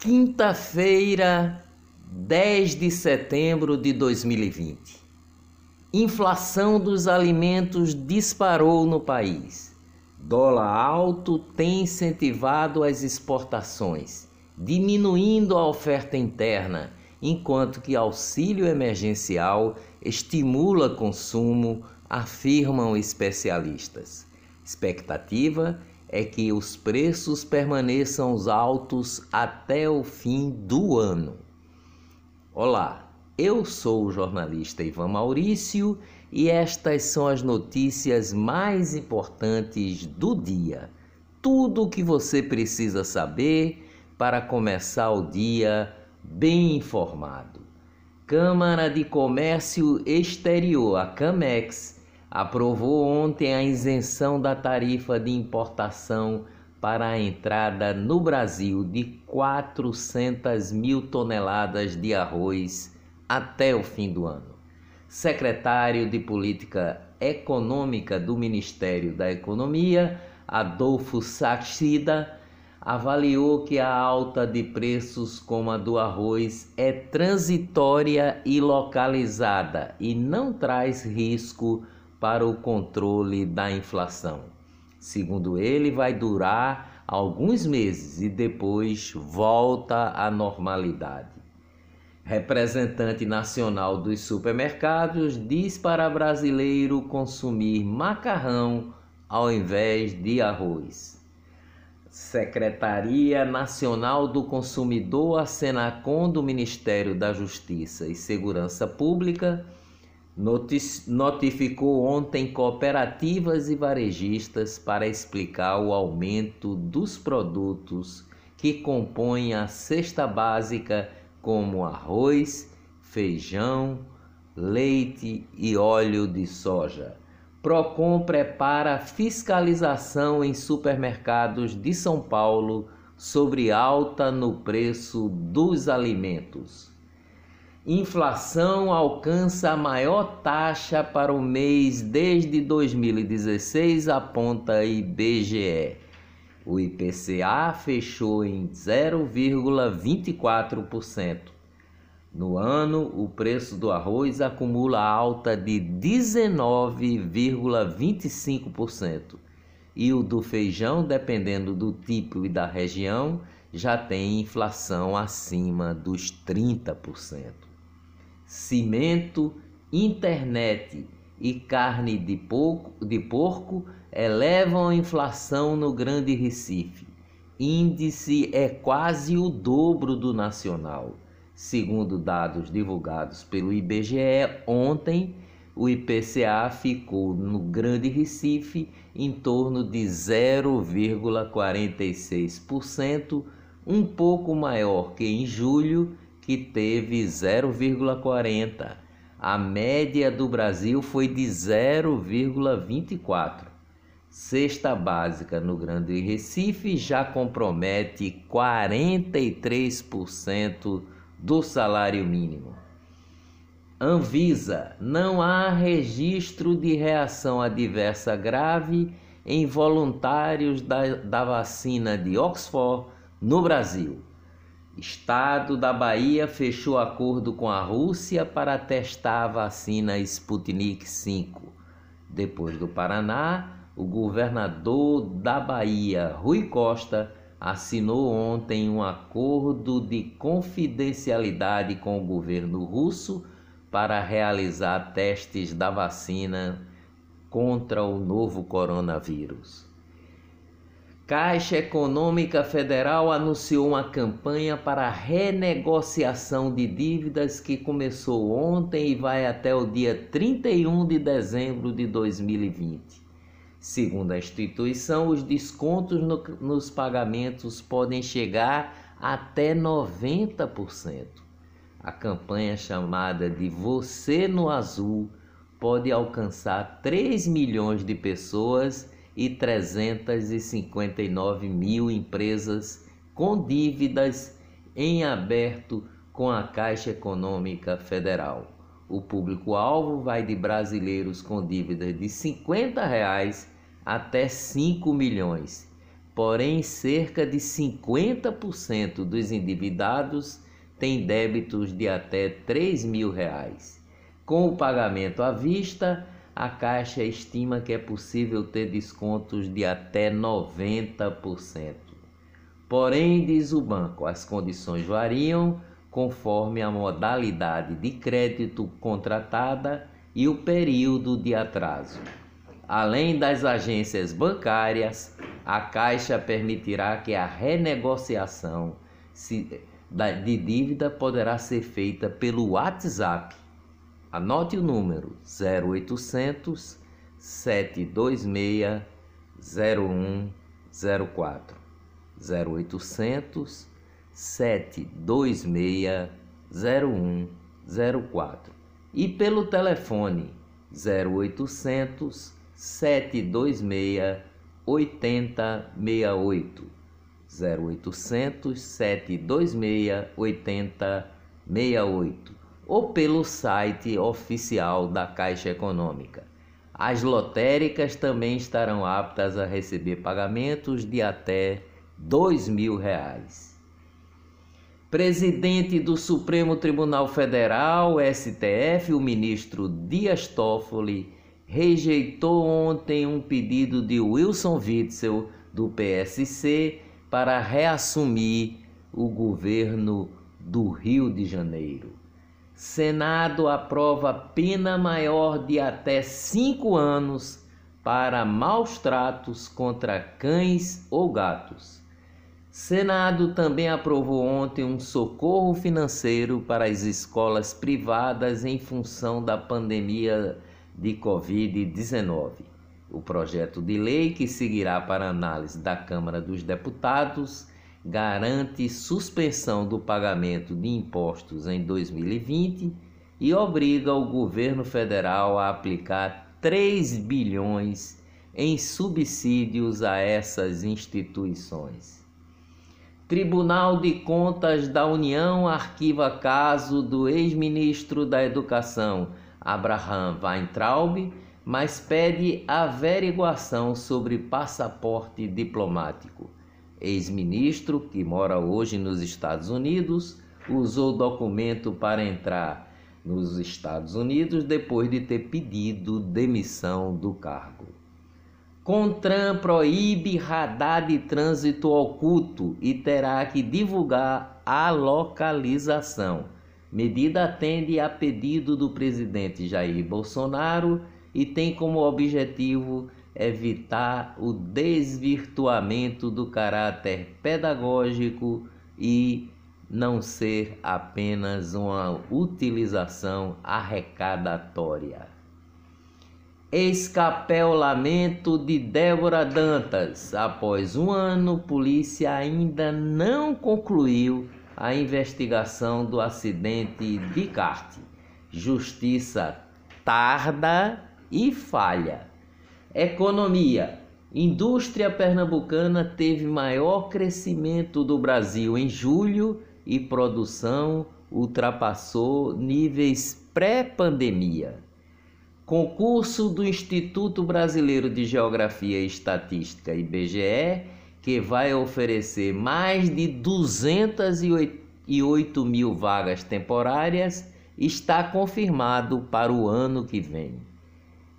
Quinta-feira, 10 de setembro de 2020. Inflação dos alimentos disparou no país. Dólar alto tem incentivado as exportações, diminuindo a oferta interna, enquanto que auxílio emergencial estimula consumo, afirmam especialistas. Expectativa é que os preços permaneçam altos até o fim do ano. Olá, eu sou o jornalista Ivan Maurício e estas são as notícias mais importantes do dia. Tudo o que você precisa saber para começar o dia bem informado. Câmara de Comércio Exterior, a CAMEX, aprovou ontem a isenção da tarifa de importação para a entrada no Brasil de 400 mil toneladas de arroz até o fim do ano. Secretário de Política Econômica do Ministério da Economia, Adolfo Saxida, avaliou que a alta de preços como a do arroz é transitória e localizada e não traz risco para o controle da inflação. Segundo ele, vai durar alguns meses e depois volta à normalidade. Representante nacional dos supermercados diz para brasileiro consumir macarrão ao invés de arroz. Secretaria Nacional do Consumidor, a Senacom do Ministério da Justiça e Segurança Pública notificou ontem cooperativas e varejistas para explicar o aumento dos produtos que compõem a cesta básica, como arroz, feijão, leite e óleo de soja. Procon prepara fiscalização em supermercados de São Paulo sobre alta no preço dos alimentos. Inflação alcança a maior taxa para o mês desde 2016, aponta IBGE. O IPCA fechou em 0,24%. No ano, o preço do arroz acumula alta de 19,25% e o do feijão, dependendo do tipo e da região, já tem inflação acima dos 30% cimento, internet e carne de porco, de porco elevam a inflação no Grande Recife. Índice é quase o dobro do nacional. Segundo dados divulgados pelo IBGE ontem, o IPCA ficou no Grande Recife em torno de 0,46%, um pouco maior que em julho que teve 0,40. A média do Brasil foi de 0,24. Cesta básica no Grande Recife já compromete 43% do salário mínimo. Anvisa, não há registro de reação adversa grave em voluntários da, da vacina de Oxford no Brasil. Estado da Bahia fechou acordo com a Rússia para testar a vacina Sputnik V. Depois do Paraná, o governador da Bahia, Rui Costa, assinou ontem um acordo de confidencialidade com o governo russo para realizar testes da vacina contra o novo coronavírus. Caixa Econômica Federal anunciou uma campanha para renegociação de dívidas que começou ontem e vai até o dia 31 de dezembro de 2020. Segundo a instituição, os descontos no, nos pagamentos podem chegar até 90%. A campanha chamada de Você no Azul pode alcançar 3 milhões de pessoas e 359 mil empresas com dívidas em aberto com a Caixa Econômica Federal. O público-alvo vai de brasileiros com dívidas de 50 reais até 5 milhões. porém cerca de 50% dos endividados têm débitos de até 3 mil reais. Com o pagamento à vista, a Caixa estima que é possível ter descontos de até 90%. Porém, diz o banco, as condições variam conforme a modalidade de crédito contratada e o período de atraso. Além das agências bancárias, a Caixa permitirá que a renegociação de dívida poderá ser feita pelo WhatsApp. Anote o número 0800 726 0104. 0800 726 0104 e pelo telefone 0800 726 8068 0800 726 8068 ou pelo site oficial da Caixa Econômica. As lotéricas também estarão aptas a receber pagamentos de até mil reais. Presidente do Supremo Tribunal Federal, STF, o ministro Dias Toffoli, rejeitou ontem um pedido de Wilson Witzel, do PSC, para reassumir o governo do Rio de Janeiro. Senado aprova pena maior de até cinco anos para maus tratos contra cães ou gatos. Senado também aprovou ontem um socorro financeiro para as escolas privadas em função da pandemia de Covid-19. O projeto de lei, que seguirá para análise da Câmara dos Deputados, garante suspensão do pagamento de impostos em 2020 e obriga o governo federal a aplicar 3 bilhões em subsídios a essas instituições. Tribunal de Contas da União arquiva caso do ex-ministro da Educação, Abraham Weintraub, mas pede averiguação sobre passaporte diplomático. Ex-ministro, que mora hoje nos Estados Unidos, usou documento para entrar nos Estados Unidos depois de ter pedido demissão do cargo. CONTRAN proíbe radar de trânsito oculto e terá que divulgar a localização. Medida atende a pedido do presidente Jair Bolsonaro e tem como objetivo evitar o desvirtuamento do caráter pedagógico e não ser apenas uma utilização arrecadatória. Escapelamento de Débora Dantas. Após um ano, polícia ainda não concluiu a investigação do acidente de kart. Justiça tarda e falha. Economia. Indústria pernambucana teve maior crescimento do Brasil em julho e produção ultrapassou níveis pré-pandemia. Concurso do Instituto Brasileiro de Geografia e Estatística, IBGE, que vai oferecer mais de 208 mil vagas temporárias, está confirmado para o ano que vem.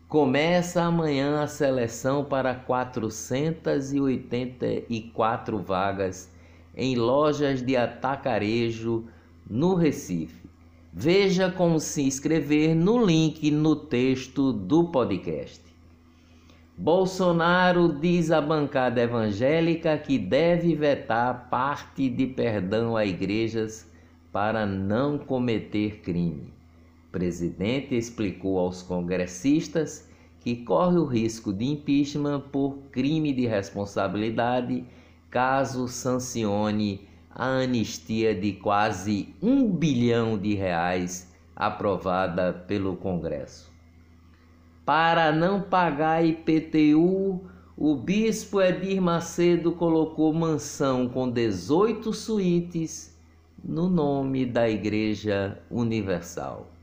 Começa amanhã a seleção para 484 vagas em lojas de atacarejo no Recife. Veja como se inscrever no link no texto do podcast. Bolsonaro diz à bancada evangélica que deve vetar parte de perdão a igrejas para não cometer crime. Presidente explicou aos congressistas que corre o risco de impeachment por crime de responsabilidade caso sancione a anistia de quase um bilhão de reais aprovada pelo Congresso. Para não pagar IPTU, o bispo Edir Macedo colocou mansão com 18 suítes no nome da Igreja Universal.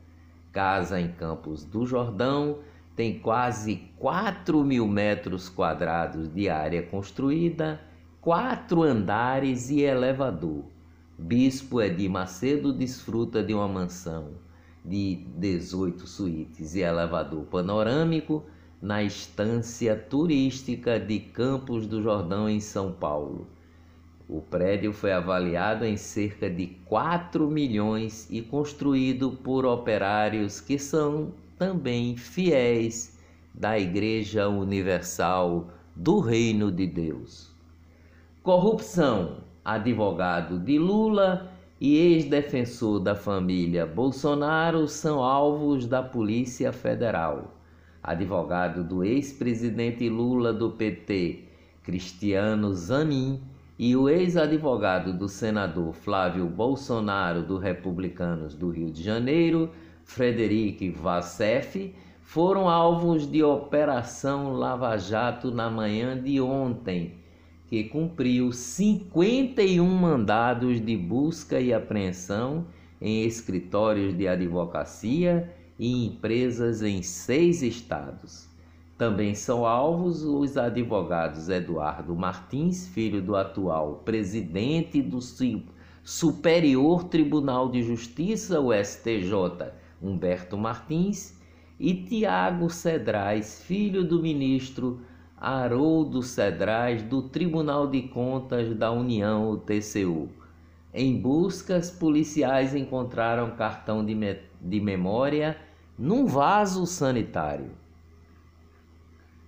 Casa em Campos do Jordão tem quase 4 mil metros quadrados de área construída quatro andares e elevador. Bispo Edir Macedo desfruta de uma mansão de 18 suítes e elevador panorâmico na estância turística de Campos do Jordão, em São Paulo. O prédio foi avaliado em cerca de 4 milhões e construído por operários que são também fiéis da Igreja Universal do Reino de Deus. Corrupção: advogado de Lula e ex-defensor da família Bolsonaro são alvos da Polícia Federal. Advogado do ex-presidente Lula do PT, Cristiano Zanin, e o ex-advogado do senador Flávio Bolsonaro do Republicanos do Rio de Janeiro, Frederic Vassef, foram alvos de Operação Lava Jato na manhã de ontem que cumpriu 51 mandados de busca e apreensão em escritórios de advocacia e empresas em seis estados. Também são alvos os advogados Eduardo Martins, filho do atual presidente do Superior Tribunal de Justiça, o STJ, Humberto Martins, e Tiago Cedrais, filho do ministro Haroldo Cedrais, do Tribunal de Contas da União, o TCU. Em buscas, policiais encontraram cartão de, me de memória num vaso sanitário.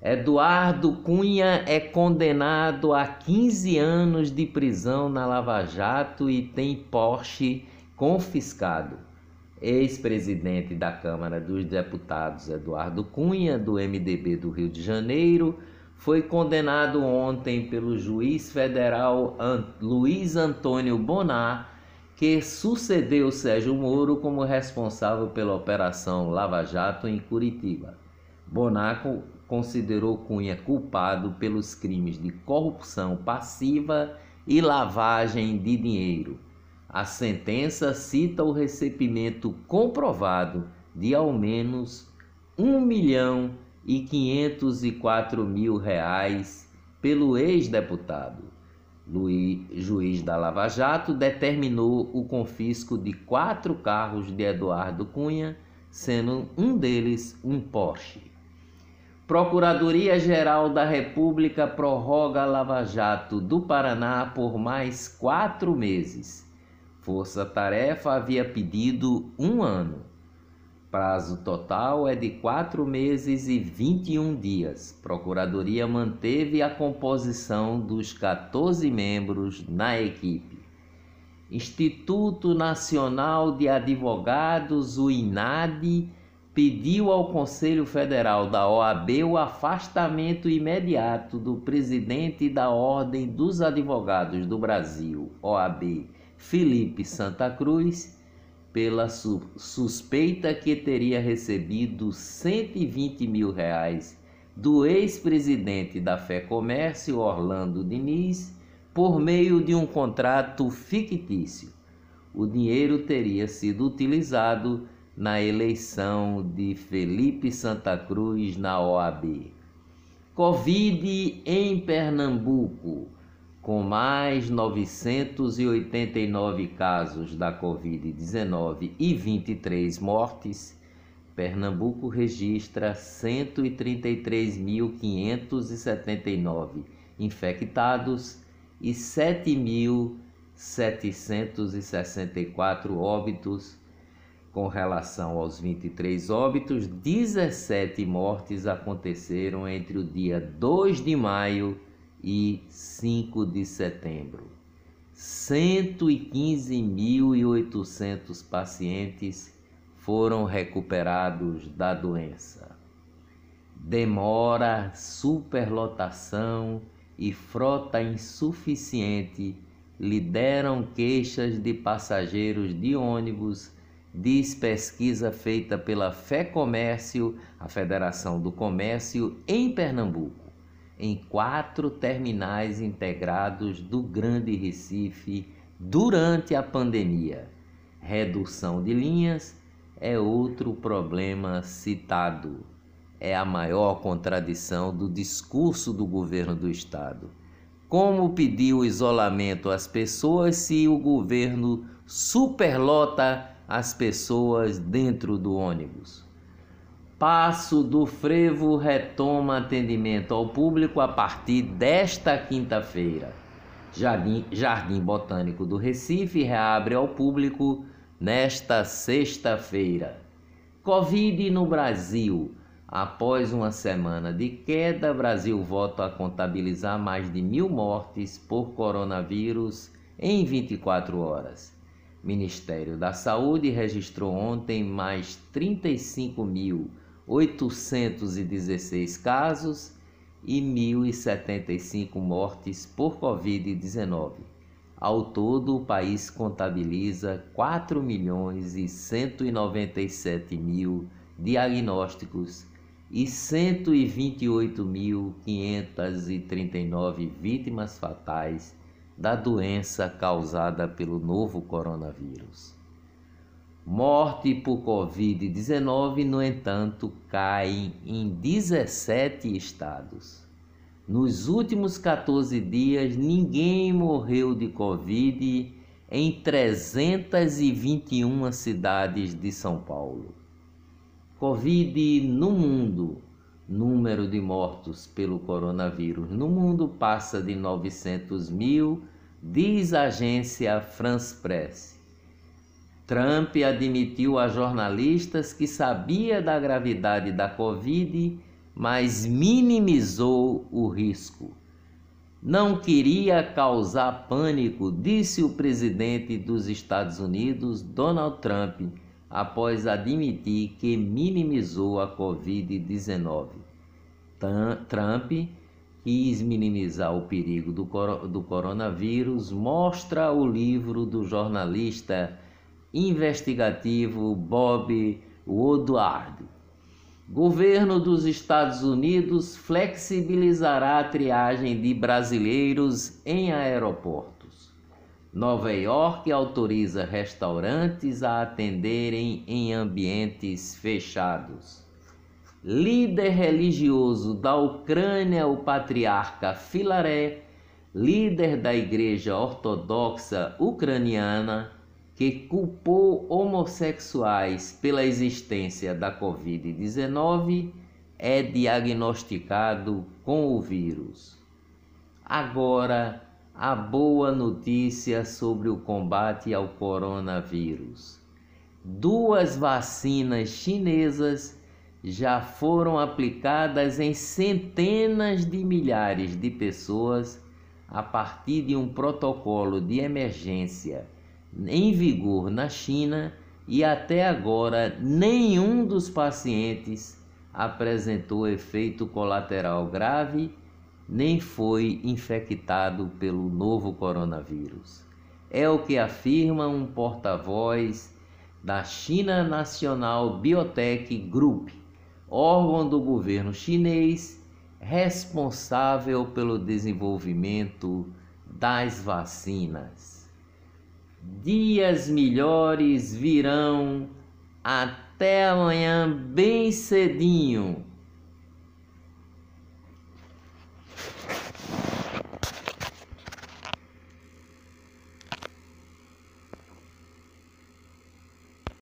Eduardo Cunha é condenado a 15 anos de prisão na Lava Jato e tem Porsche confiscado. Ex-presidente da Câmara dos Deputados Eduardo Cunha, do MDB do Rio de Janeiro, foi condenado ontem pelo juiz federal Luiz Antônio Bonar, que sucedeu Sérgio Moro como responsável pela Operação Lava Jato em Curitiba. Bonar considerou Cunha culpado pelos crimes de corrupção passiva e lavagem de dinheiro. A sentença cita o recebimento comprovado de ao menos um milhão e 504 mil reais pelo ex-deputado. Luiz, juiz da Lava Jato, determinou o confisco de quatro carros de Eduardo Cunha, sendo um deles um Porsche. Procuradoria-Geral da República prorroga Lava Jato do Paraná por mais quatro meses. Força Tarefa havia pedido um ano. Prazo total é de quatro meses e 21 dias. Procuradoria manteve a composição dos 14 membros na equipe. Instituto Nacional de Advogados, o INAD, pediu ao Conselho Federal da OAB o afastamento imediato do presidente da Ordem dos Advogados do Brasil, OAB, Felipe Santa Cruz pela su suspeita que teria recebido 120 mil reais do ex-presidente da Fé Comércio, Orlando Diniz, por meio de um contrato fictício. O dinheiro teria sido utilizado na eleição de Felipe Santa Cruz na OAB. Covid em Pernambuco com mais 989 casos da Covid-19 e 23 mortes, Pernambuco registra 133.579 infectados e 7.764 óbitos. Com relação aos 23 óbitos, 17 mortes aconteceram entre o dia 2 de maio e 5 de setembro. 115.800 pacientes foram recuperados da doença. Demora, superlotação e frota insuficiente lideram queixas de passageiros de ônibus, diz pesquisa feita pela Fé Comércio, a Federação do Comércio, em Pernambuco em quatro terminais integrados do Grande Recife durante a pandemia. Redução de linhas é outro problema citado. É a maior contradição do discurso do governo do estado. Como pedir o isolamento às pessoas se o governo superlota as pessoas dentro do ônibus? Passo do Frevo retoma atendimento ao público a partir desta quinta-feira. Jardim, Jardim Botânico do Recife reabre ao público nesta sexta-feira. Covid no Brasil. Após uma semana de queda, Brasil volta a contabilizar mais de mil mortes por coronavírus em 24 horas. Ministério da Saúde registrou ontem mais 35.816 casos e 1.075 mortes por Covid-19. Ao todo, o país contabiliza 4 milhões e 197 mil diagnósticos e 128.539 vítimas fatais da doença causada pelo novo coronavírus. Morte por Covid-19, no entanto, cai em 17 estados. Nos últimos 14 dias, ninguém morreu de Covid em 321 cidades de São Paulo. Covid no mundo. Número de mortos pelo coronavírus no mundo passa de 900 mil, diz a agência France Press. Trump admitiu a jornalistas que sabia da gravidade da Covid, mas minimizou o risco. Não queria causar pânico, disse o presidente dos Estados Unidos, Donald Trump após admitir que minimizou a Covid-19. Trump quis minimizar o perigo do, do coronavírus, mostra o livro do jornalista investigativo Bob Woodward. Governo dos Estados Unidos flexibilizará a triagem de brasileiros em aeroporto. Nova York autoriza restaurantes a atenderem em ambientes fechados. Líder religioso da Ucrânia, o patriarca Filaré, líder da Igreja Ortodoxa Ucraniana, que culpou homossexuais pela existência da Covid-19, é diagnosticado com o vírus. Agora, a boa notícia sobre o combate ao coronavírus. Duas vacinas chinesas já foram aplicadas em centenas de milhares de pessoas a partir de um protocolo de emergência em vigor na China e até agora nenhum dos pacientes apresentou efeito colateral grave nem foi infectado pelo novo coronavírus. É o que afirma um porta-voz da China National Biotech Group, órgão do governo chinês responsável pelo desenvolvimento das vacinas. Dias melhores virão. Até amanhã, bem cedinho.